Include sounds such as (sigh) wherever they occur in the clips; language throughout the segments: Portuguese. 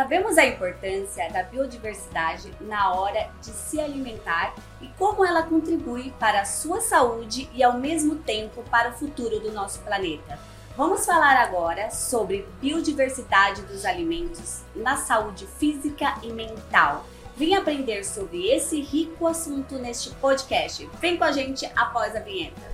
Sabemos a importância da biodiversidade na hora de se alimentar e como ela contribui para a sua saúde e ao mesmo tempo para o futuro do nosso planeta. Vamos falar agora sobre biodiversidade dos alimentos na saúde física e mental. Vem aprender sobre esse rico assunto neste podcast. Vem com a gente após a vinheta.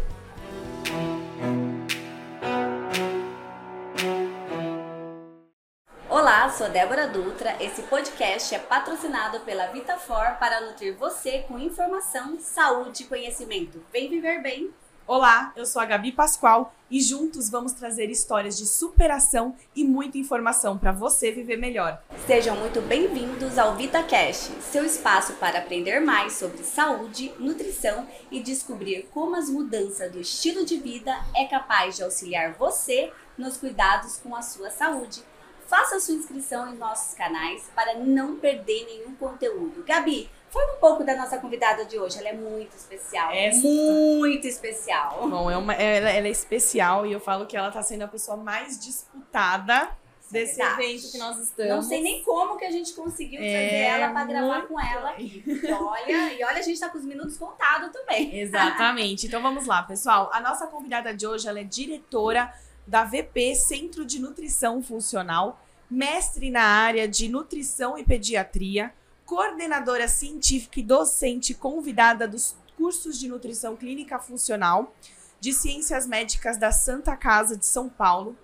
Sou Débora Dutra. Esse podcast é patrocinado pela VitaFor para nutrir você com informação, saúde e conhecimento. Vem viver bem! Olá, eu sou a Gabi Pascoal e juntos vamos trazer histórias de superação e muita informação para você viver melhor. Sejam muito bem-vindos ao VitaCast, seu espaço para aprender mais sobre saúde, nutrição e descobrir como as mudanças do estilo de vida é capaz de auxiliar você nos cuidados com a sua saúde. Faça sua inscrição em nossos canais para não perder nenhum conteúdo. Gabi, Fala um pouco da nossa convidada de hoje. Ela é muito especial. É muito especial. Bom, é uma, ela, ela, é especial e eu falo que ela está sendo a pessoa mais disputada desse Verdade. evento que nós estamos. Não sei nem como que a gente conseguiu trazer é ela para gravar com ela aqui. olha, e olha, a gente está com os minutos contados também. Exatamente. Então vamos lá, pessoal. A nossa convidada de hoje, ela é diretora da VP Centro de Nutrição Funcional, mestre na área de nutrição e pediatria coordenadora científica e docente convidada dos cursos de nutrição clínica funcional de ciências médicas da Santa Casa de São Paulo,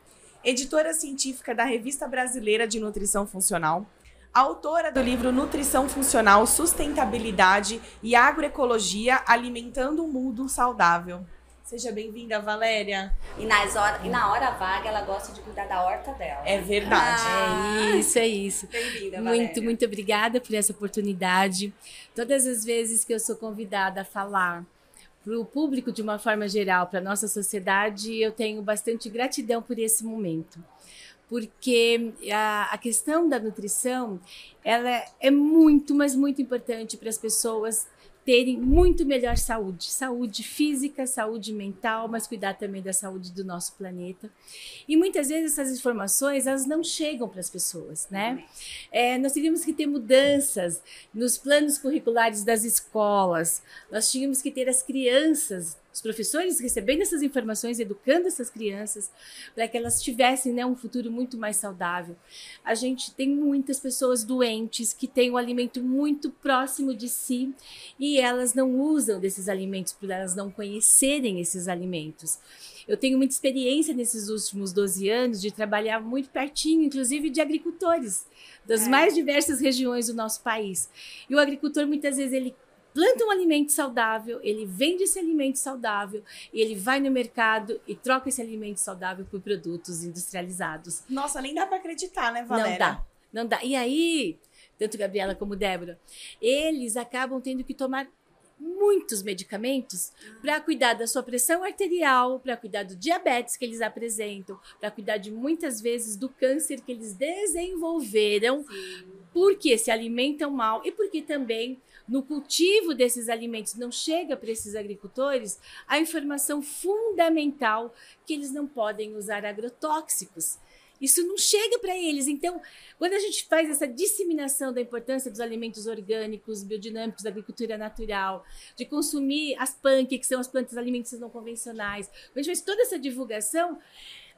editora científica da Revista Brasileira de Nutrição Funcional, autora do livro Nutrição Funcional, Sustentabilidade e Agroecologia Alimentando um Mundo Saudável. Seja bem-vinda, Valéria. E, nas hora, e na hora vaga, ela gosta de cuidar da horta dela. É verdade. Ah, é isso, é isso. Bem-vinda, Valéria. Muito, muito obrigada por essa oportunidade. Todas as vezes que eu sou convidada a falar para o público de uma forma geral, para a nossa sociedade, eu tenho bastante gratidão por esse momento. Porque a, a questão da nutrição, ela é muito, mas muito importante para as pessoas terem muito melhor saúde, saúde física, saúde mental, mas cuidar também da saúde do nosso planeta. E muitas vezes essas informações elas não chegam para as pessoas, né? É, nós teríamos que ter mudanças nos planos curriculares das escolas. Nós tínhamos que ter as crianças os professores recebendo essas informações, educando essas crianças, para que elas tivessem né, um futuro muito mais saudável. A gente tem muitas pessoas doentes que têm o um alimento muito próximo de si e elas não usam desses alimentos por elas não conhecerem esses alimentos. Eu tenho muita experiência nesses últimos 12 anos de trabalhar muito pertinho, inclusive de agricultores das é. mais diversas regiões do nosso país. E o agricultor muitas vezes ele planta um alimento saudável, ele vende esse alimento saudável e ele vai no mercado e troca esse alimento saudável por produtos industrializados. Nossa, nem dá para acreditar, né, Valéria? Não dá, não dá. E aí, tanto Gabriela como Débora, eles acabam tendo que tomar muitos medicamentos para cuidar da sua pressão arterial, para cuidar do diabetes que eles apresentam, para cuidar de muitas vezes do câncer que eles desenvolveram, Sim. porque se alimentam mal e porque também no cultivo desses alimentos não chega para esses agricultores a informação fundamental que eles não podem usar agrotóxicos. Isso não chega para eles. Então, quando a gente faz essa disseminação da importância dos alimentos orgânicos, biodinâmicos, da agricultura natural, de consumir as PANC, que são as plantas alimentícias não convencionais, quando a gente faz toda essa divulgação,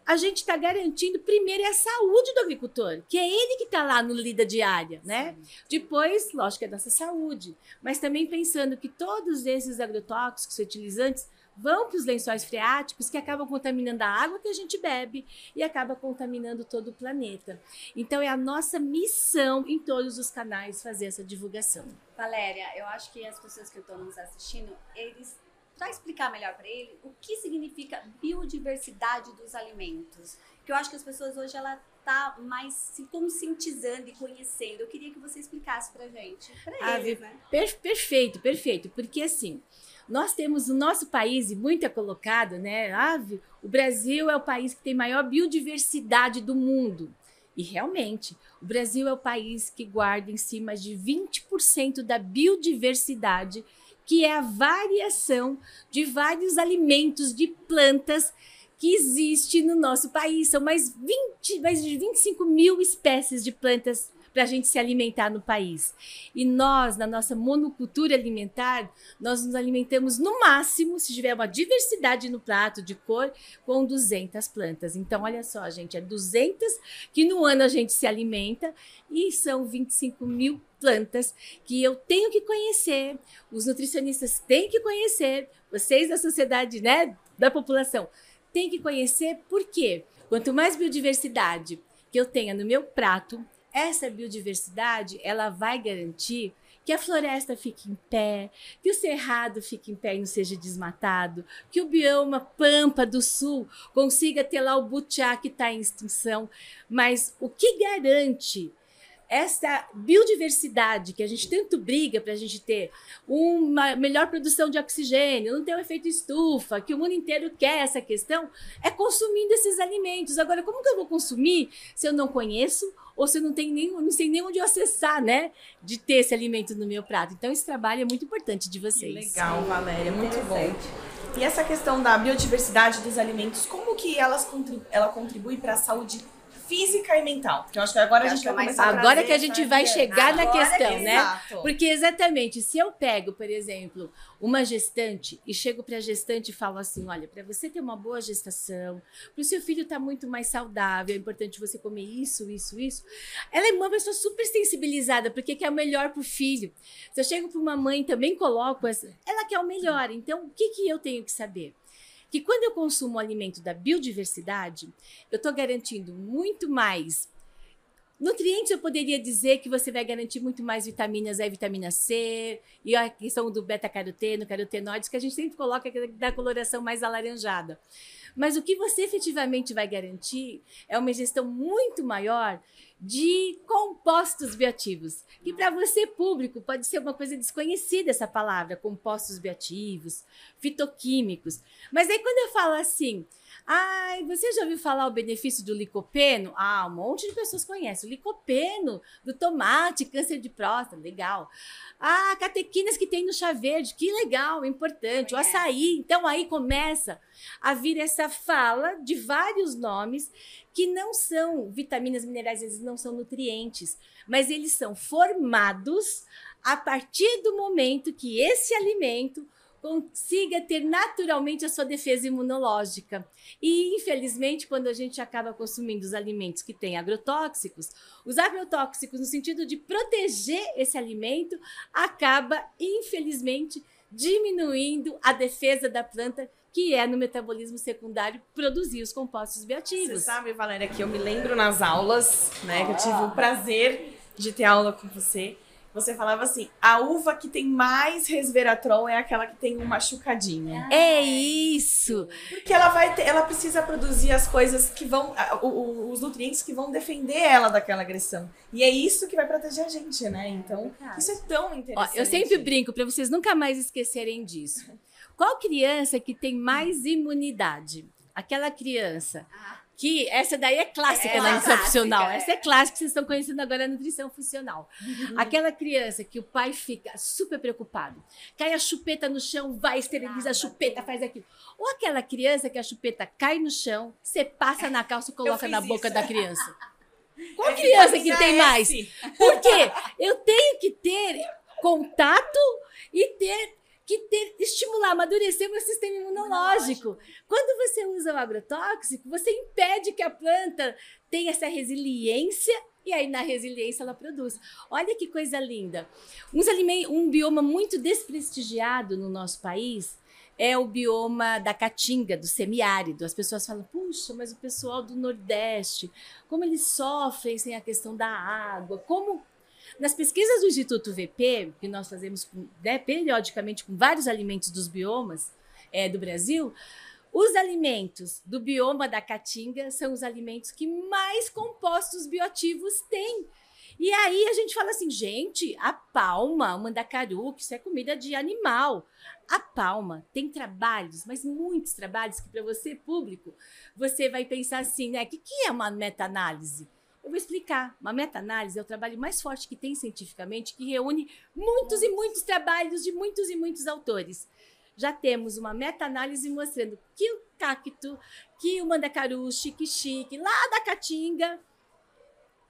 a gente está garantindo primeiro é a saúde do agricultor, que é ele que está lá no lida diária, né? Sim. Depois, lógico, é a nossa saúde, mas também pensando que todos esses agrotóxicos fertilizantes vão para os lençóis freáticos que acabam contaminando a água que a gente bebe e acaba contaminando todo o planeta. Então é a nossa missão em todos os canais fazer essa divulgação. Valéria, eu acho que as pessoas que estão nos assistindo, eles para explicar melhor para ele o que significa biodiversidade dos alimentos. Que eu acho que as pessoas hoje ela tá mais se conscientizando e conhecendo. Eu queria que você explicasse para gente, para ah, eles, né? Per perfeito, perfeito, porque assim, nós temos o nosso país e muito é colocado, né? Ah, o Brasil é o país que tem maior biodiversidade do mundo. E realmente, o Brasil é o país que guarda em si mais de 20% da biodiversidade que é a variação de vários alimentos de plantas que existe no nosso país. São mais, 20, mais de 25 mil espécies de plantas para a gente se alimentar no país. E nós, na nossa monocultura alimentar, nós nos alimentamos no máximo, se tiver uma diversidade no prato de cor, com 200 plantas. Então, olha só, gente, é 200 que no ano a gente se alimenta e são 25 mil plantas que eu tenho que conhecer, os nutricionistas têm que conhecer, vocês da sociedade, né, da população, têm que conhecer, por quê? Quanto mais biodiversidade que eu tenha no meu prato, essa biodiversidade ela vai garantir que a floresta fique em pé, que o cerrado fique em pé e não seja desmatado, que o bioma Pampa do Sul consiga ter lá o butiá que está em extinção. Mas o que garante essa biodiversidade que a gente tanto briga para a gente ter uma melhor produção de oxigênio, não ter um efeito estufa, que o mundo inteiro quer essa questão, é consumindo esses alimentos. Agora, como que eu vou consumir se eu não conheço ou se eu não tenho nem, não sei nem onde acessar, né? De ter esse alimento no meu prato. Então, esse trabalho é muito importante de vocês. Que legal, Valéria, muito bom. E essa questão da biodiversidade dos alimentos, como que elas ela contribui para a saúde física e mental. Porque eu acho que agora eu a gente vai começar Agora que a gente vai chegar agora na questão, que, né? Exato. Porque exatamente, se eu pego, por exemplo, uma gestante e chego para a gestante e falo assim: olha, para você ter uma boa gestação, para o seu filho estar tá muito mais saudável, é importante você comer isso, isso, isso. Ela é uma pessoa super sensibilizada, porque quer o melhor para o filho. Se eu chego para uma mãe também coloco essa, ela quer o melhor. Então, o que, que eu tenho que saber? Que quando eu consumo o alimento da biodiversidade, eu estou garantindo muito mais Nutrientes, eu poderia dizer que você vai garantir muito mais vitaminas A e vitamina C, e a questão do beta-caroteno, carotenoides, que a gente sempre coloca da coloração mais alaranjada. Mas o que você efetivamente vai garantir é uma gestão muito maior de compostos bioativos, que para você público pode ser uma coisa desconhecida essa palavra, compostos bioativos, fitoquímicos. Mas aí quando eu falo assim, Ai, você já ouviu falar o benefício do licopeno? Ah, um monte de pessoas conhecem. O licopeno do tomate, câncer de próstata, legal. Ah, catequinas que tem no chá verde, que legal, importante. O açaí. Então aí começa a vir essa fala de vários nomes que não são vitaminas, minerais, eles não são nutrientes, mas eles são formados a partir do momento que esse alimento consiga ter naturalmente a sua defesa imunológica. E, infelizmente, quando a gente acaba consumindo os alimentos que têm agrotóxicos, os agrotóxicos, no sentido de proteger esse alimento, acaba, infelizmente, diminuindo a defesa da planta que é no metabolismo secundário produzir os compostos bioativos. Você sabe, Valéria, que eu me lembro nas aulas, né, que eu tive o prazer de ter aula com você, você falava assim: a uva que tem mais resveratrol é aquela que tem um machucadinho. É isso! Porque ela vai ter, ela precisa produzir as coisas que vão, os nutrientes que vão defender ela daquela agressão. E é isso que vai proteger a gente, né? Então, isso é tão interessante. Ó, eu sempre brinco para vocês nunca mais esquecerem disso. Qual criança que tem mais imunidade? Aquela criança que essa daí é clássica é, na nutrição funcional. É. Essa é clássica, vocês estão conhecendo agora a nutrição funcional. Uhum. Aquela criança que o pai fica super preocupado, cai a chupeta no chão, vai, esteriliza a chupeta, faz aquilo. Ou aquela criança que a chupeta cai no chão, você passa na calça e coloca na boca isso. da criança. (laughs) Qual é criança que tem mais? Por quê? Eu tenho que ter contato e ter que ter, estimular, amadurecer o meu sistema imunológico. Quando você usa o agrotóxico, você impede que a planta tenha essa resiliência e aí na resiliência ela produz. Olha que coisa linda. Um bioma muito desprestigiado no nosso país é o bioma da caatinga, do semiárido. As pessoas falam, puxa, mas o pessoal do Nordeste, como eles sofrem sem a questão da água, como nas pesquisas do Instituto VP, que nós fazemos né, periodicamente com vários alimentos dos biomas é, do Brasil, os alimentos do bioma da caatinga são os alimentos que mais compostos bioativos têm. E aí a gente fala assim, gente, a palma, o mandacaru, que isso é comida de animal. A palma tem trabalhos, mas muitos trabalhos que para você público, você vai pensar assim, né? O que, que é uma meta-análise? Eu vou explicar. Uma meta-análise é o trabalho mais forte que tem cientificamente, que reúne muitos e muitos trabalhos de muitos e muitos autores. Já temos uma meta-análise mostrando que o cacto, que o mandacaru, chique-chique, lá da caatinga,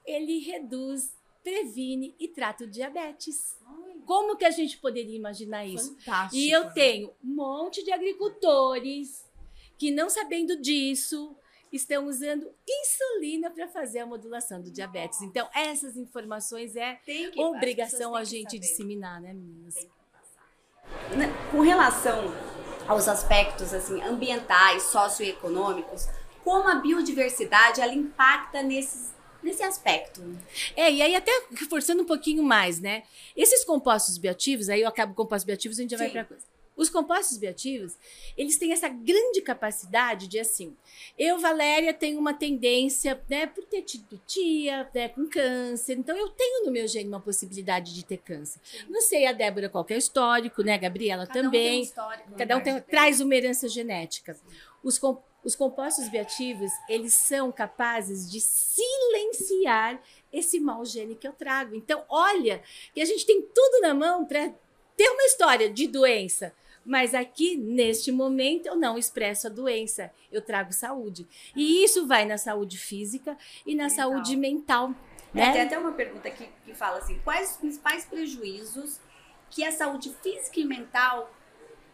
ele reduz previne e trata o diabetes. Como que a gente poderia imaginar isso? Fantástico. E eu né? tenho um monte de agricultores que, não sabendo disso, estão usando insulina para fazer a modulação do diabetes. Então, essas informações é Tem que, obrigação a gente disseminar, né, meninas? Tem que passar. Na- Com relação aos aspectos assim ambientais, socioeconômicos, como a biodiversidade ela impacta nesses, nesse aspecto? É, e aí até reforçando um pouquinho mais, né? Esses compostos bioativos, aí eu acabo com compostos bioativos, a gente já vai Sim. para coisa. Os compostos bioativos, eles têm essa grande capacidade de assim, eu, Valéria, tenho uma tendência, né, por ter tido tia, né, com câncer, então eu tenho no meu gene uma possibilidade de ter câncer. Não sei a Débora qual que é o histórico, né, Gabriela Cada um tem um também. histórico, Cada um né? tem- traz uma herança genética. Os, com- os compostos bioativos, eles são capazes de silenciar esse mau gene que eu trago. Então, olha, que a gente tem tudo na mão para ter uma história de doença. Mas aqui, neste momento, eu não expresso a doença, eu trago saúde. E isso vai na saúde física e na Mental. saúde mental. É, Tem Né? até uma pergunta aqui que fala assim: quais os principais prejuízos que a saúde física e mental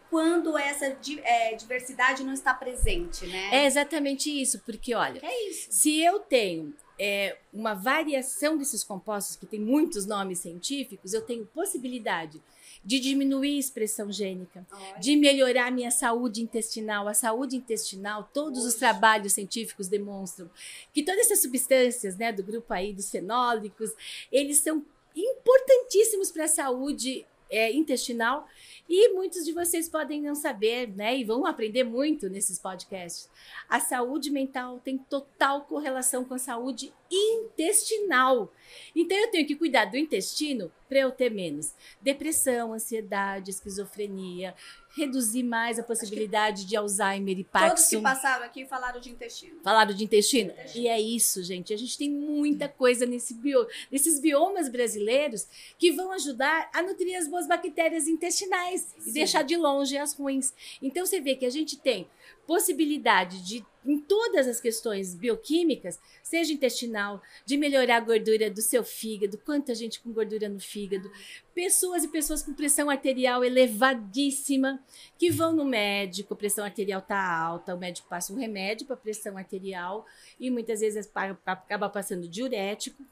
quando essa é, diversidade não está presente, né? É exatamente isso, porque olha, É isso. Se eu tenho é, uma variação desses compostos, que tem muitos nomes científicos, eu tenho possibilidade de diminuir a expressão gênica, Olha. de melhorar a minha saúde intestinal. A saúde intestinal, todos os trabalhos científicos demonstram que todas essas substâncias, né, do grupo aí dos fenólicos, eles são importantíssimos para a saúde é, intestinal e muitos de vocês podem não saber, né, e vão aprender muito nesses podcasts. A saúde mental tem total correlação com a saúde intestinal. Então eu tenho que cuidar do intestino para eu ter menos depressão, ansiedade, esquizofrenia, reduzir mais a possibilidade de Alzheimer e Todos que Parkinson. passaram aqui falaram de intestino. Falaram de intestino? Intestino. E é isso, gente. A gente tem muita coisa nesse bio, nesses biomas brasileiros que vão ajudar a nutrir as boas bactérias intestinais e Sim. deixar de longe as ruins. Então você vê que a gente tem possibilidade de, em todas as questões bioquímicas, seja intestinal, de melhorar a gordura do seu fígado, quanta gente com gordura no fígado, pessoas e pessoas com pressão arterial elevadíssima que vão no médico, a pressão arterial tá alta, o médico passa um remédio para pressão arterial e muitas vezes acaba passando diurético.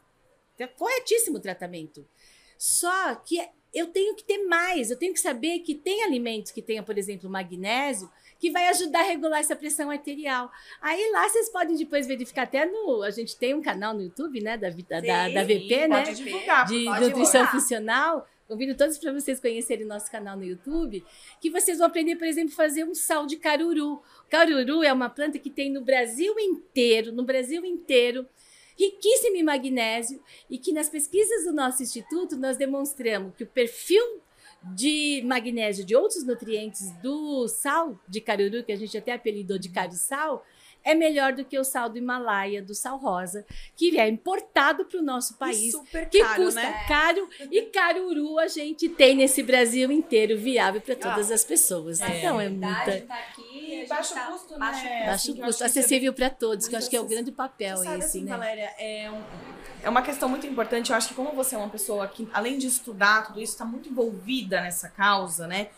É corretíssimo o tratamento. Só que eu tenho que ter mais, eu tenho que saber que tem alimentos que tenham, por exemplo, magnésio, que vai ajudar a regular essa pressão arterial. Aí lá vocês podem depois verificar até no. A gente tem um canal no YouTube, né? Da, da, da, Sim, da VP, né? Pode divulgar. de Pode nutrição divulgar. funcional. Convido todos para vocês conhecerem nosso canal no YouTube, que vocês vão aprender, por exemplo, a fazer um sal de caruru. Caruru é uma planta que tem no Brasil inteiro, no Brasil inteiro, riquíssima em magnésio e que nas pesquisas do nosso instituto nós demonstramos que o perfil de magnésio de outros nutrientes do sal de caruru, que a gente até apelidou de caru-sal, é melhor do que o sal do Himalaia, do sal rosa, que é importado para o nosso E país super que caro, custa né? caro e caruru a gente tem nesse Brasil inteiro viável para todas as pessoas. É. Então é Verdade, muita tá aqui, E baixo tá- custo, né? baixo É, baixo assim, custo, que acessível para todos, que eu acho que é o grande papel sabe, esse, assim, né? Valéria, é, um- é uma questão muito importante. Eu acho que como você é uma pessoa que, além de estudar tudo isso, está muito envolvida nessa causa, né?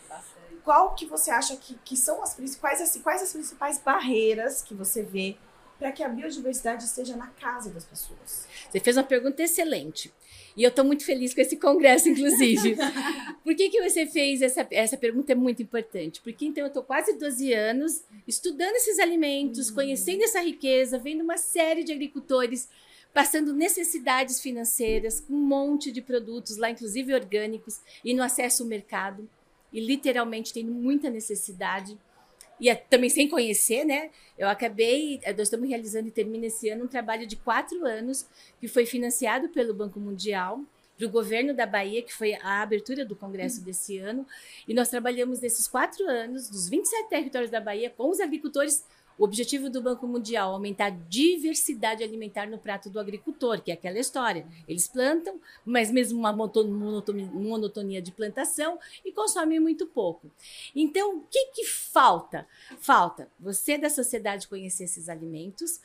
Qual que você acha que, que são as principais, assim, quais as principais barreiras que você vê para que a biodiversidade esteja na casa das pessoas? Você fez uma pergunta excelente. E eu estou muito feliz com esse congresso, inclusive. (laughs) Por que, que você fez essa, essa pergunta? É muito importante. Porque então eu estou quase 12 anos estudando esses alimentos, conhecendo essa riqueza, vendo uma série de agricultores passando necessidades financeiras, com um monte de produtos lá, inclusive orgânicos, e no acesso ao mercado. E literalmente tendo muita necessidade. E é- também sem conhecer, né? Eu acabei, eh, nós estamos realizando e termina esse ano um trabalho de quatro anos que foi financiado pelo Banco Mundial para o governo da Bahia, que foi a abertura do congresso desse ano. E nós trabalhamos nesses quatro anos, dos 27 territórios da Bahia, com os agricultores O objetivo do Banco Mundial é aumentar a diversidade alimentar no prato do agricultor, que é aquela história. Eles plantam, mas mesmo uma monotonia de plantação e consomem muito pouco. Então, o que, que falta? Falta você da sociedade conhecer esses alimentos,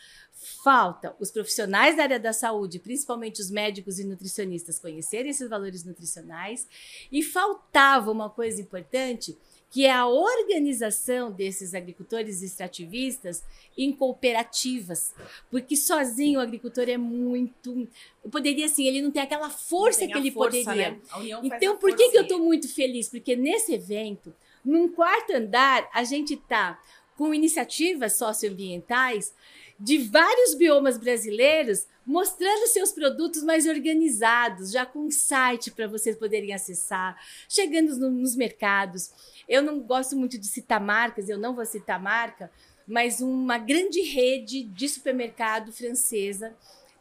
falta os profissionais da área da saúde, principalmente os médicos e nutricionistas, conhecerem esses valores nutricionais, e faltava uma coisa importante que é a organização desses agricultores extrativistas em cooperativas, porque sozinho o agricultor é muito, poderia assim, ele não tem aquela força tem que ele força, poderia. Né? Então, por que, que eu estou muito feliz? Porque nesse evento, num quarto andar, a gente está com iniciativas socioambientais de vários biomas brasileiros mostrando seus produtos mais organizados, já com um site para vocês poderem acessar, chegando no, nos mercados. Eu não gosto muito de citar marcas, eu não vou citar marca, mas uma grande rede de supermercado francesa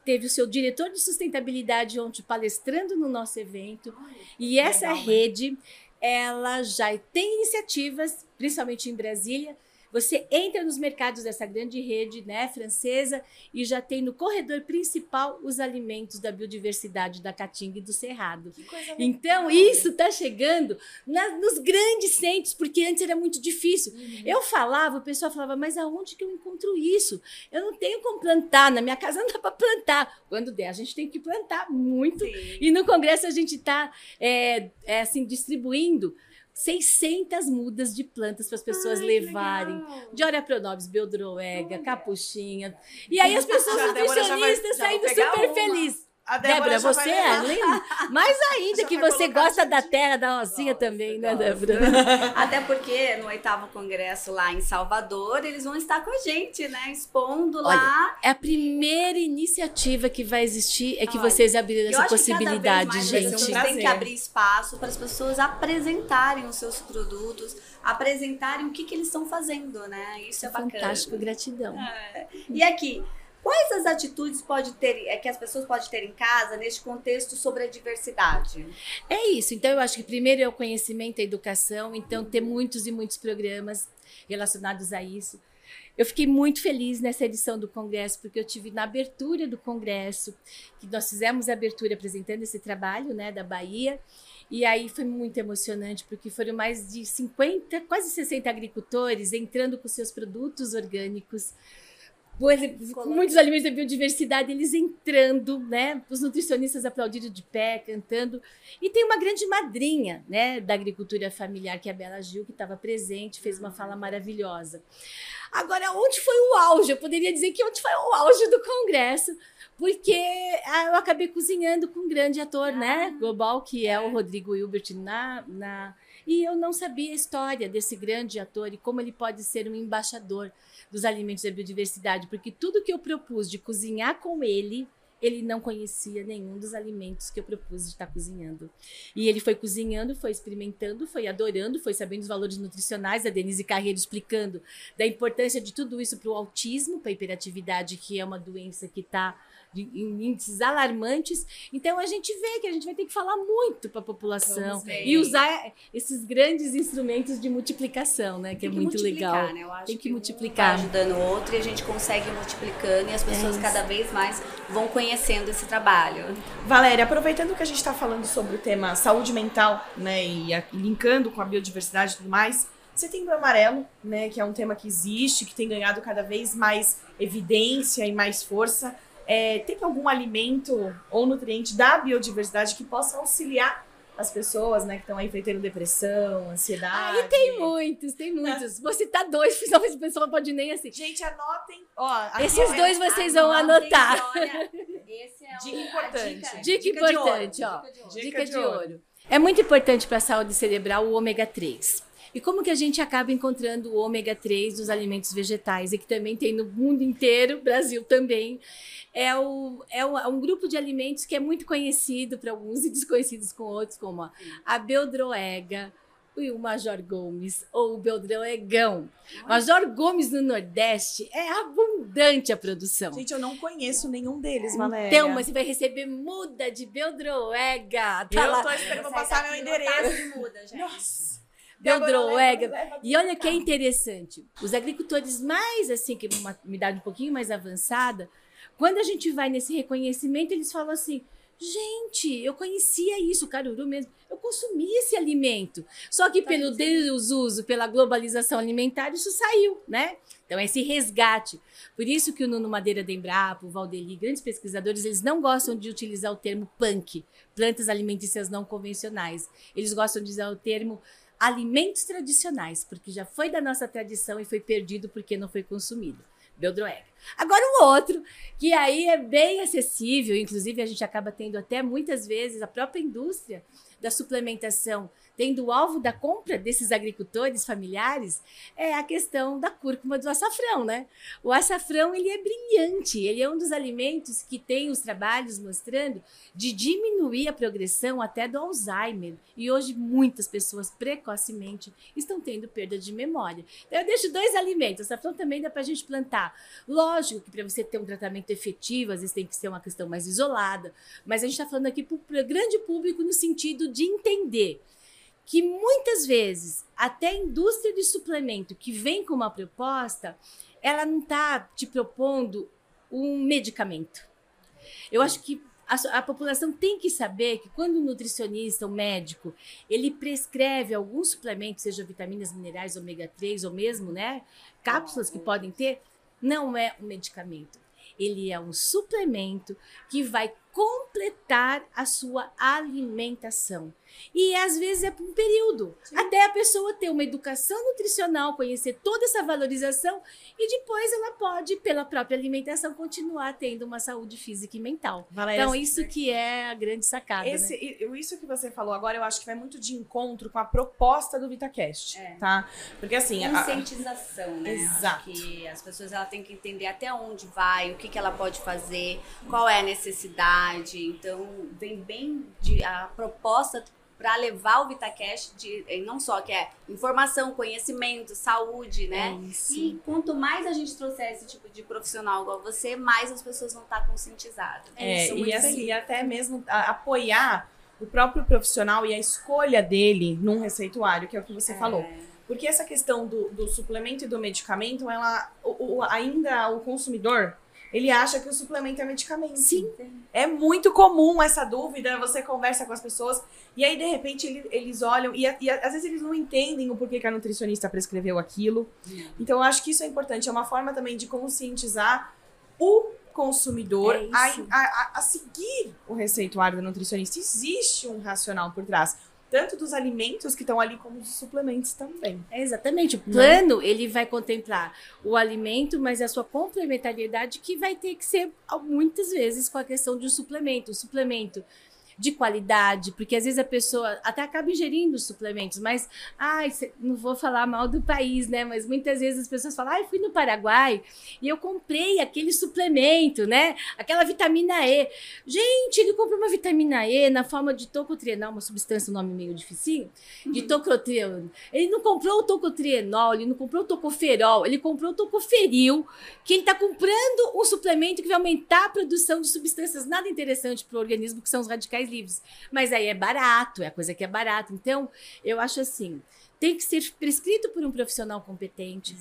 teve o seu diretor de sustentabilidade ontem palestrando no nosso evento. E essa Legal, rede, ela já tem iniciativas, principalmente em Brasília, você entra nos mercados dessa grande rede né, francesa e já tem no corredor principal os alimentos da biodiversidade da Caatinga e do Cerrado. Então, isso está chegando na, nos grandes centros, porque antes era muito difícil. Uhum. Eu falava, o pessoal falava, mas aonde que eu encontro isso? Eu não tenho como plantar, na minha casa (laughs) não dá para plantar. Quando der, a gente tem que plantar muito. Sim. E no Congresso a gente está é, é, assim, distribuindo 600 mudas de plantas para as pessoas Ai, levarem. Diora pronobis, beldroega, capuchinha. E aí as pessoas nutricionistas saindo super felizes. A Débora, Débora você é linda. Mais (laughs) ainda que você gosta da terra da Rosinha também, né, Débora? (laughs) Até porque no oitavo congresso lá em Salvador, eles vão estar com a gente, né? Expondo Olha, lá. É a primeira iniciativa que vai existir, é que Olha, vocês abriram essa possibilidade, gente. A gente tem que abrir espaço para as pessoas apresentarem os seus produtos, apresentarem o que, que eles estão fazendo, né? Isso é, é bacana. Fantástico, gratidão. É. E aqui, Quais as atitudes pode ter, é, que as pessoas podem ter em casa neste contexto sobre a diversidade? É isso. Então, eu acho que primeiro é o conhecimento, a educação. Então, ter muitos e muitos programas relacionados a isso. Eu fiquei muito feliz nessa edição do Congresso, porque eu tive na abertura do Congresso, que nós fizemos a abertura apresentando esse trabalho né, da Bahia. E aí foi muito emocionante, porque foram mais de 50, quase 60 agricultores entrando com seus produtos orgânicos com muitos alimentos da biodiversidade, eles entrando, né? Os nutricionistas aplaudindo de pé, cantando. E tem uma grande madrinha, né, da agricultura familiar, que é a Bela Gil, que estava presente, fez uma fala maravilhosa. Agora, onde foi o auge? Eu poderia dizer que onde foi o auge do congresso, porque ah, eu acabei cozinhando com um grande ator, né, ah. global, que é o Rodrigo Hilbert na, na e eu não sabia a história desse grande ator e como ele pode ser um embaixador dos alimentos da biodiversidade, porque tudo que eu propus de cozinhar com ele, ele não conhecia nenhum dos alimentos que eu propus de estar cozinhando. E ele foi cozinhando, foi experimentando, foi adorando, foi sabendo os valores nutricionais, a Denise Carreiro explicando da importância de tudo isso para o autismo, para a hiperatividade, que é uma doença que está em índices alarmantes. Então a gente vê que a gente vai ter que falar muito para a população e usar esses grandes instrumentos de multiplicação, né? Que Tem é que muito legal. Né? Tem que, que multiplicar. Um ajudando o outro e a gente consegue multiplicando e as pessoas é cada vez mais vão conhecendo esse trabalho. Valéria, aproveitando que a gente está falando sobre o tema saúde mental, né? E, e linkando com a biodiversidade e tudo mais. Setembro Amarelo, né, que é um tema que existe, que tem ganhado cada vez mais evidência e mais força. É, tem algum alimento ou nutriente da biodiversidade que possa auxiliar as pessoas, né, que estão aí enfrentando depressão, ansiedade. Aí tem muitos, tem muitos. Vou citar dois, talvez a pessoa pode nem assim. Gente, anotem. Ó, Esses dois vocês vão anotar. Olha, (laughs) esse é dica importante. Dica, dica, dica importante, ó. Dica de ouro. Dica de ouro. É muito importante para a saúde cerebral o ômega 3. E como que a gente acaba encontrando o ômega 3 nos alimentos vegetais e que também tem no mundo inteiro, Brasil também é, o, é, o, é um grupo de alimentos que é muito conhecido para alguns e desconhecidos com outros, como a, a beldroega, e o Major Gomes, ou o Beldroegão. Major Gomes no Nordeste é abundante a produção. Gente, eu não conheço nenhum deles, Valéria. Então, mas você vai receber muda de Beldroega. Tá eu lá. tô esperando, passar meu endereço. De muda, gente. Nossa. Beldroega. E olha que é interessante. Os agricultores mais, assim, que uma idade um pouquinho mais avançada, quando a gente vai nesse reconhecimento, eles falam assim: Gente, eu conhecia isso, caruru mesmo. Eu consumia esse alimento. Só que pelo desuso, pela globalização alimentar, isso saiu, né? Então, esse resgate. Por isso que o Nuno Madeira de Embrapa, o Valdeli, grandes pesquisadores, eles não gostam de utilizar o termo punk, plantas alimentícias não convencionais. Eles gostam de usar o termo alimentos tradicionais, porque já foi da nossa tradição e foi perdido porque não foi consumido. Beldroeg. Agora o outro, que aí é bem acessível, inclusive a gente acaba tendo até muitas vezes a própria indústria da suplementação tendo o alvo da compra desses agricultores familiares é a questão da cúrcuma do açafrão, né? O açafrão ele é brilhante, ele é um dos alimentos que tem os trabalhos mostrando de diminuir a progressão até do Alzheimer. E hoje muitas pessoas precocemente estão tendo perda de memória. Então eu deixo dois alimentos. O açafrão também dá para a gente plantar. Que para você ter um tratamento efetivo, às vezes tem que ser uma questão mais isolada, mas a gente está falando aqui para o grande público no sentido de entender que muitas vezes até a indústria de suplemento que vem com uma proposta, ela não está te propondo um medicamento. Eu acho que a, a, população tem que saber que quando o nutricionista, o médico, ele prescreve alguns suplementos, seja vitaminas, minerais, ômega 3 ou mesmo, né, cápsulas que podem ter, não é um medicamento. Ele é um suplemento que vai completar a sua alimentação. E às vezes é por um período, Sim. até a pessoa ter uma educação nutricional, conhecer toda essa valorização e depois ela pode, pela própria alimentação, continuar tendo uma saúde física e mental. Valéria, então, isso que é a grande sacada. Esse, né? Isso que você falou agora, eu acho que vai muito de encontro com a proposta do VitaCast, é. tá? Porque assim... Conscientização, a... né? Exato. Acho que as pessoas ela têm que entender até onde vai, o que, que ela pode fazer, qual é a necessidade, então, vem bem de a proposta para levar o VitaCast de não só que é informação, conhecimento, saúde, né? É e quanto mais a gente trouxer esse tipo de profissional igual você, mais as pessoas vão estar conscientizadas. É, e assim, e até mesmo apoiar o próprio profissional e a escolha dele num receituário, que é o que você é. falou. Porque essa questão do, do suplemento e do medicamento, ela o, o, ainda o consumidor ele acha que o suplemento é medicamento. Sim. É muito comum essa dúvida, você conversa com as pessoas e aí de repente ele, eles olham e, e, às vezes eles não entendem o porquê que a nutricionista prescreveu aquilo. Então eu acho que isso é importante, é uma forma também de conscientizar o consumidor é a, a, a, seguir o receituário do nutricionista. Existe um racional por trás tanto dos alimentos que estão ali como dos suplementos também. É exatamente. O plano, Não. ele vai contemplar o alimento, mas a sua complementariedade que vai ter que ser muitas vezes com a questão de um suplemento. O suplemento de qualidade, porque às vezes a pessoa até acaba ingerindo suplementos, mas ai, não vou falar mal do país, né? Mas muitas vezes as pessoas falam, ai, fui no Paraguai e eu comprei aquele suplemento, né? Aquela vitamina E. Gente, ele comprou uma vitamina E na forma de tocotrienol, uma substância, um nome meio dificinho, de uhum. tocotrienol. Ele não comprou o tocotrienol, ele não comprou o tocoferol, ele comprou o tocoferil, que ele está comprando um suplemento que vai aumentar a produção de substâncias nada interessante para o organismo, que são os radicais mais. Mas aí é barato, é a coisa que é barato. Então, eu acho assim, tem que ser prescrito por um profissional competente.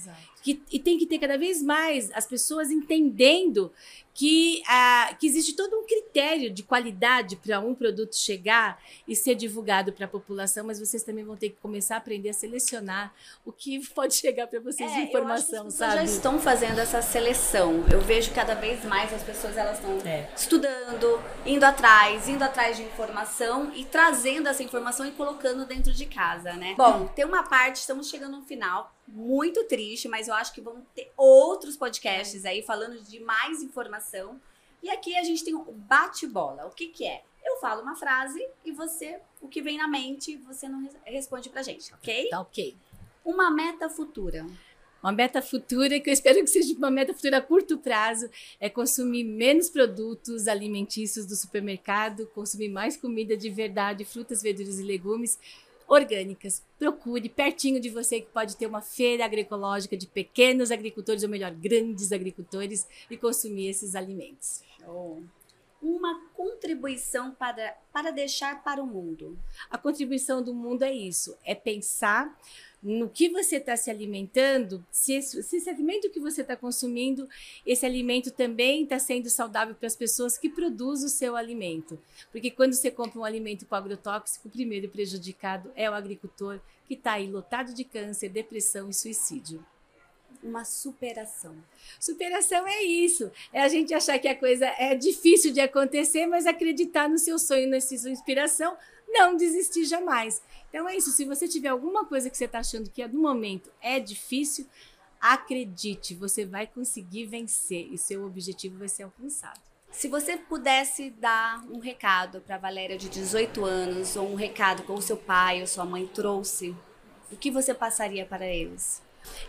Que, e tem que ter cada vez mais as pessoas entendendo que, ah, que existe todo um critério de qualidade para um produto chegar e ser divulgado para a população, mas vocês também vão ter que começar a aprender a selecionar o que (laughs) pode chegar para vocês é, de informação, sabe? já estão fazendo essa seleção. Eu vejo cada vez mais as pessoas elas estão é. estudando, indo atrás, indo atrás de informação e trazendo essa informação e colocando dentro de casa, né? Bom, tem uma parte, estamos chegando no final muito triste, mas eu acho que vão ter outros podcasts aí falando de mais informação. E aqui a gente tem o bate-bola. O que que é? Eu falo uma frase e você, o que vem na mente, você não responde pra gente, ok? Tá ok. Uma meta futura. Uma meta futura, que eu espero que seja uma meta futura a curto prazo, é consumir menos produtos alimentícios do supermercado, consumir mais comida de verdade, frutas, verduras e legumes, orgânicas. Procure pertinho de você que pode ter uma feira agroecológica de pequenos agricultores, ou melhor, grandes agricultores, e consumir esses alimentos. Show. Uma contribuição para, para deixar para o mundo? A contribuição do mundo é isso: é pensar no que você está se alimentando, se esse, se esse, alimento que você está consumindo, esse alimento também está sendo saudável para as pessoas que produzem o seu alimento. Porque quando você compra um alimento com agrotóxico, o primeiro prejudicado é o agricultor, que está aí lotado de câncer, depressão e suicídio uma superação. Superação é isso. É a gente achar que a coisa é difícil de acontecer, mas acreditar no seu sonho, na sua inspiração, não desistir jamais. Então é isso. Se você tiver alguma coisa que você está achando que no momento é difícil, acredite, você vai conseguir vencer e seu objetivo vai ser alcançado. Se você pudesse dar um recado para Valéria de 18 anos, ou um recado que o seu pai ou sua mãe trouxe, o que você passaria para eles?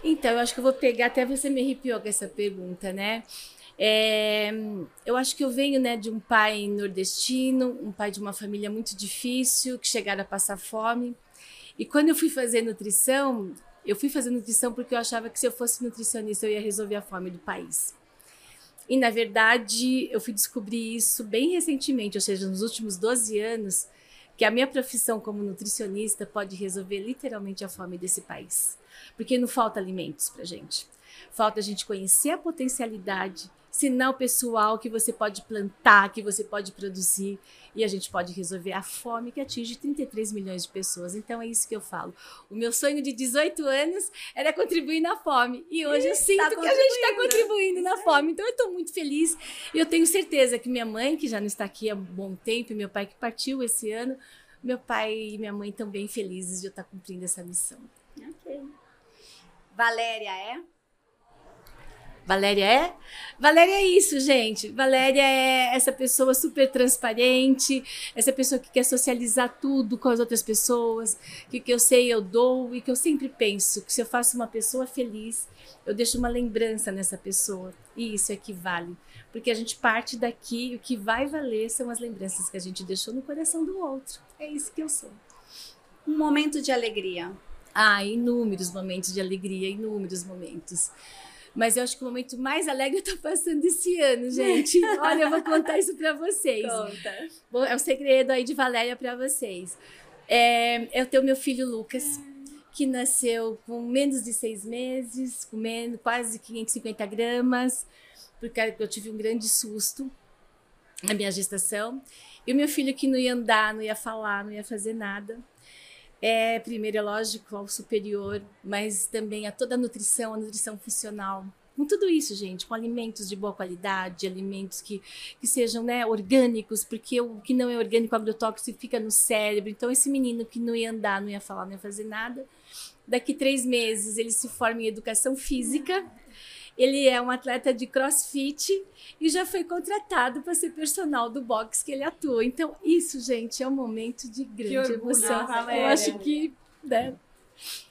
Então, eu acho que eu vou pegar, até você me arrepiou com essa pergunta, né? É, eu acho que eu venho né, de um pai nordestino, um pai de uma família muito difícil, que chegaram a passar fome. E quando eu fui fazer nutrição, eu fui fazer nutrição porque eu achava que se eu fosse nutricionista eu ia resolver a fome do país. E na verdade, eu fui descobrir isso bem recentemente, ou seja, nos últimos 12 anos, que a minha profissão como nutricionista pode resolver literalmente a fome desse país. Porque não falta alimentos para gente. Falta a gente conhecer a potencialidade, sinal pessoal que você pode plantar, que você pode produzir e a gente pode resolver a fome que atinge 33 milhões de pessoas. Então é isso que eu falo. O meu sonho de 18 anos era contribuir na fome e hoje eu tá sinto tá que a gente está contribuindo na fome. Então eu estou muito feliz e eu tenho certeza que minha mãe, que já não está aqui há um bom tempo, e meu pai que partiu esse ano, meu pai e minha mãe estão bem felizes de eu estar cumprindo essa missão. Ok. Valéria é? Valéria é? Valéria é isso, gente. Valéria é essa pessoa super transparente, essa pessoa que quer socializar tudo com as outras pessoas, que, que eu sei eu dou e que eu sempre penso que se eu faço uma pessoa feliz, eu deixo uma lembrança nessa pessoa. E isso é que vale. Porque a gente parte daqui e o que vai valer são as lembranças que a gente deixou no coração do outro. É isso que eu sou. Um momento de alegria. Ah, inúmeros momentos de alegria, inúmeros momentos. Mas eu acho que o momento mais alegre eu tô passando esse ano, gente. (laughs) Olha, eu vou contar isso para vocês. Conta. Bom, é um segredo aí de Valéria para vocês. É, eu tenho meu filho Lucas, que nasceu com menos de seis meses, comendo quase 550 gramas, porque eu tive um grande susto na minha gestação. E o meu filho que não ia andar, não ia falar, não ia fazer nada é, primeiro, é lógico, ao superior, mas também a toda a nutrição, a nutrição funcional. Com tudo isso, gente, com alimentos de boa qualidade, alimentos que, que sejam né, orgânicos, porque o que não é orgânico, agrotóxico, fica no cérebro. Então, esse menino que não ia andar, não ia falar, não ia fazer nada, daqui três meses ele se forma em educação física ele é um atleta de crossfit e já foi contratado para ser personal do box que ele atua. Então, isso, gente, é um momento de grande orgulho, emoção. Eu acho que né,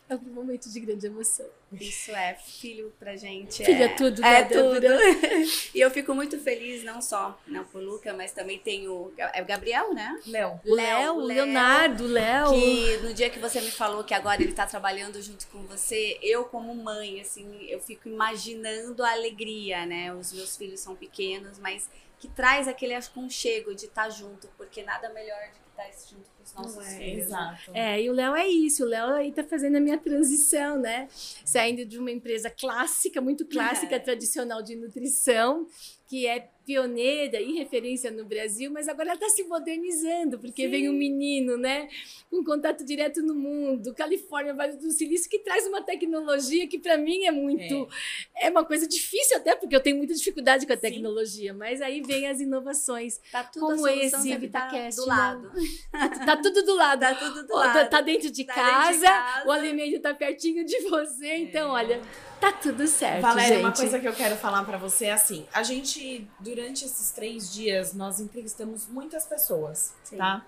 é um momento de grande emoção. Isso é filho pra gente. Filho é, é tudo, né, É tudo. (laughs) e eu fico muito feliz, não só não por Luca, mas também tem o. É o Gabriel, né? Léo. Léo, Leonardo, Léo. Que no dia que você me falou que agora ele tá trabalhando junto com você, eu, como mãe, assim, eu fico imaginando a alegria, né? Os meus filhos são pequenos, mas que traz aquele aconchego de estar tá junto, porque nada melhor do que estar tá junto com os nossos é, filhos. Exato. É, e o Léo é isso, o Léo aí tá fazendo a minha transição, né? Saindo de uma empresa clássica, muito clássica, (laughs) é. tradicional de nutrição, que é pioneira e referência no Brasil, mas agora ela está se modernizando, porque Sim. vem um menino, né, com contato direto no mundo, Califórnia, Vale do Silício, que traz uma tecnologia que para mim é muito, é. é. uma coisa difícil até, porque eu tenho muita dificuldade com a tecnologia, Sim. mas aí vem as inovações, tá tudo como esse VitaCast, do lado. Tá, tá, tudo do lado. Tá tudo do tá, lado. Tá dentro de, tá casa, dentro de casa, o alimento tá pertinho de você, é. então, olha, tá tudo certo, Valéria, gente. uma coisa que eu quero falar para você é assim, a gente, durante esses três dias, nós entrevistamos muitas pessoas, Sim. tá?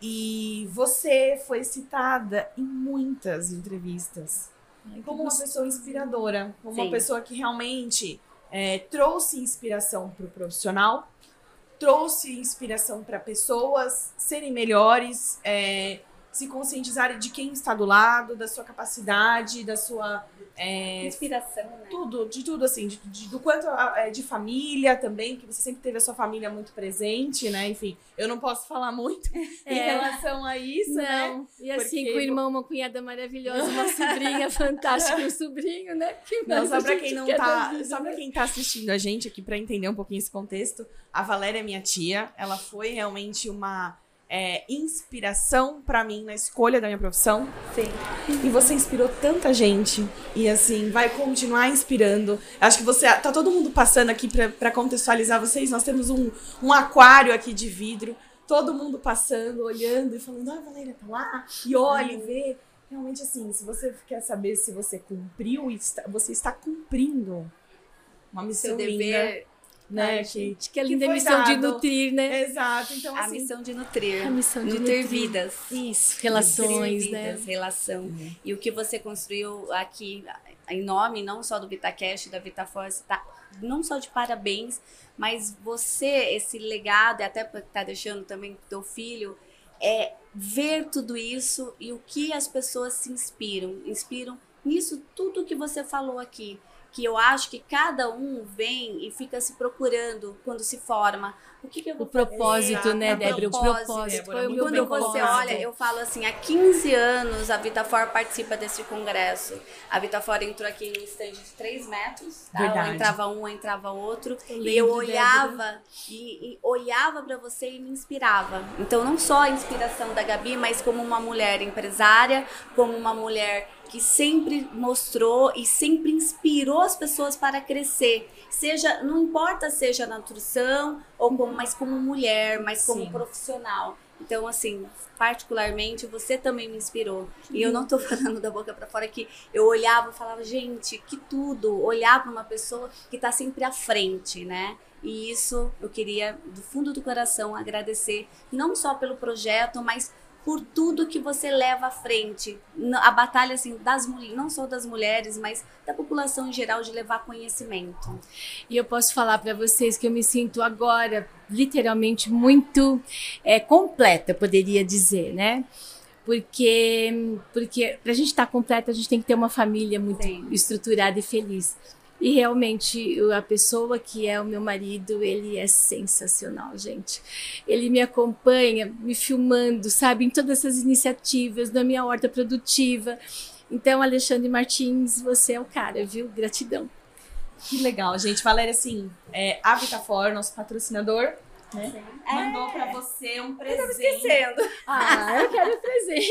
E você foi citada em muitas entrevistas Ai, como uma pessoa inspiradora, como Sim. uma pessoa que realmente é, trouxe inspiração para o profissional, trouxe inspiração para pessoas serem melhores, é, se conscientizar de quem está do lado, da sua capacidade, da sua é, Inspiração, né? tudo, de tudo assim, de, de- do quanto a- é, de família também, que você sempre teve a sua família muito presente, né? Enfim, eu não posso falar muito em É. relação a isso, né? Não, e assim, Porque- com o irmão, uma cunhada maravilhosa, uma sobrinha (laughs) fantástica, um sobrinho, né? Que Não, só pra quem não da tá, vida, só pra né? quem tá assistindo a gente aqui pra entender um pouquinho esse contexto, a Valéria é minha tia, ela foi realmente uma é, inspiração pra mim na escolha da minha profissão. Sim. E você inspirou tanta gente. E assim, vai continuar inspirando. Acho que você. Tá todo mundo passando aqui pra, pra contextualizar vocês. Nós temos um, um aquário aqui de vidro. Todo mundo passando, olhando e falando, ah, Valéria tá lá. E olha, e vê. Realmente, assim, se você quer saber se você cumpriu, você está cumprindo uma missão Seu linda, dever, né? Ai, que, gente, que a que linda foi missão de dado. nutrir, né? Exato. Então, a assim, missão de nutrir. A missão de nutrir nutrir. vidas. Isso, relações, Nutrir né? vidas, relação. E o que você construiu aqui, em nome não só do VitaCast, da VitaForce, tá não só de parabéns, mas você, esse legado, e até para tá deixando também pro teu filho, é ver tudo isso e o que as pessoas se inspiram. Inspiram nisso tudo que você falou aqui. Que eu acho que cada um vem e fica se procurando quando se forma. O que, que eu vou O propósito, né, Exato. Débora? O Propósito, Foi o meu quando propósito. você olha, eu falo assim, há 15 anos a Vitafor participa desse congresso. A Vitafor entrou aqui em um stand de 3 metros, tá? Verdade. entrava um, entrava outro, Eu e eu olhava e, e olhava para você e me inspirava. Então não só a inspiração da Gabi, mas como uma mulher empresária, como uma mulher que sempre mostrou e sempre inspirou as pessoas para crescer. Seja, não importa seja na nutrição ou como, mas como mulher, mas como Sim. profissional. Então, assim, particularmente, você também me inspirou. E eu não tô (laughs) falando da boca pra fora que eu olhava e falava, gente, que tudo, olhar para uma pessoa que tá sempre à frente, né? E isso eu queria, do fundo do coração, agradecer, não só pelo projeto, mas por tudo que você leva à frente. A batalha, assim, das mulheres, não só das mulheres, mas da população em geral, de levar conhecimento. E eu posso falar para vocês que eu me sinto agora, literalmente, muito é, completa, poderia dizer, né? Porque, porque para a gente estar completa, a gente tem que ter uma família muito Sim. estruturada e feliz. E realmente, a pessoa que é o meu marido, ele é sensacional, gente. Ele me acompanha, me filmando, sabe, em todas essas iniciativas, na minha horta produtiva. Então, Alexandre Martins, você é o cara, viu? Gratidão. Que legal, gente. Valéria, assim, é, a Vitafor, nosso patrocinador, né? Mandou pra você um presente. Esquecendo. Ah, eu quero presente.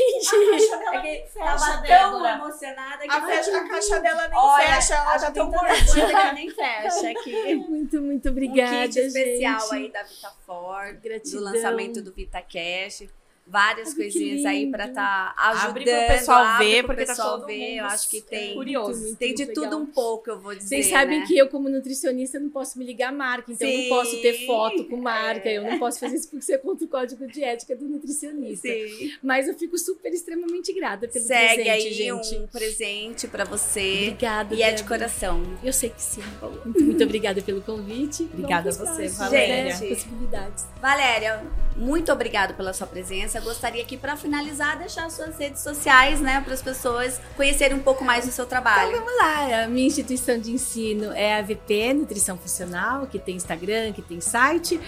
É que fecha, tava tão Débora. emocionada que A, fecha- a caixa dela nem Olha, fecha, ela tá tem tão coisa que (laughs) nem fecha aqui. Muito, muito obrigada, um kit especial gente. aí da VitaFor, do Gratidão. lançamento do VitaCash. Várias Ai, coisinhas aí lindo. pra tá ajudando. Abre pro pessoal abre ver, pro porque tá pessoal todo ver. Eu acho que tem, curioso. Muito, tem de muito tudo legal. um pouco, eu vou dizer. Vocês sabem né? que eu, como nutricionista, não posso me ligar à marca, então eu Sim. não posso ter foto com marca, É. eu não posso fazer isso porque você é contra o código de ética do nutricionista. Sim. Mas eu fico super, extremamente grata pelo Segue presente, aí gente. um presente pra você. Obrigada, E é de coração. Eu sei que sim. Muito, muito obrigada pelo convite. Obrigada a você, Valéria. né, Possibilidades. Valéria, muito obrigada pela sua presença. Gostaria aqui para finalizar deixar suas redes sociais, né, para as pessoas conhecerem um pouco mais do seu trabalho. Vamos lá, a minha instituição de ensino é a VP Nutrição Funcional, que tem Instagram, que tem site.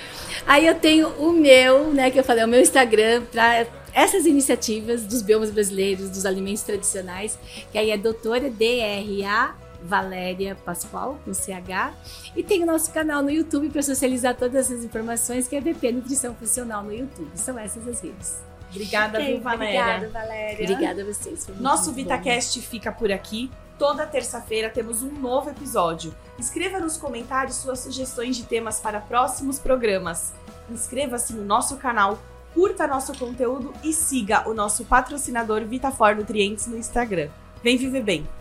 Aí eu tenho o meu, né, que eu falei, o meu Instagram para essas iniciativas dos biomas brasileiros, dos alimentos tradicionais, que aí é doutora DRA Valéria Pascoal, com CH. E tem o nosso canal no YouTube para socializar todas essas informações, que é VP Nutrição Funcional no YouTube. São essas as redes. Obrigada, Ok, viu, Valéria? Obrigada, Valéria. Obrigada a vocês. foi muito Nosso bom. VitaCast fica por aqui. Toda terça-feira temos um novo episódio. Escreva nos comentários suas sugestões de temas para próximos programas. Inscreva-se no nosso canal, curta nosso conteúdo e siga o nosso patrocinador VitaFor Nutrientes no Instagram. Vem viver bem!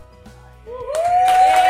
Yeah!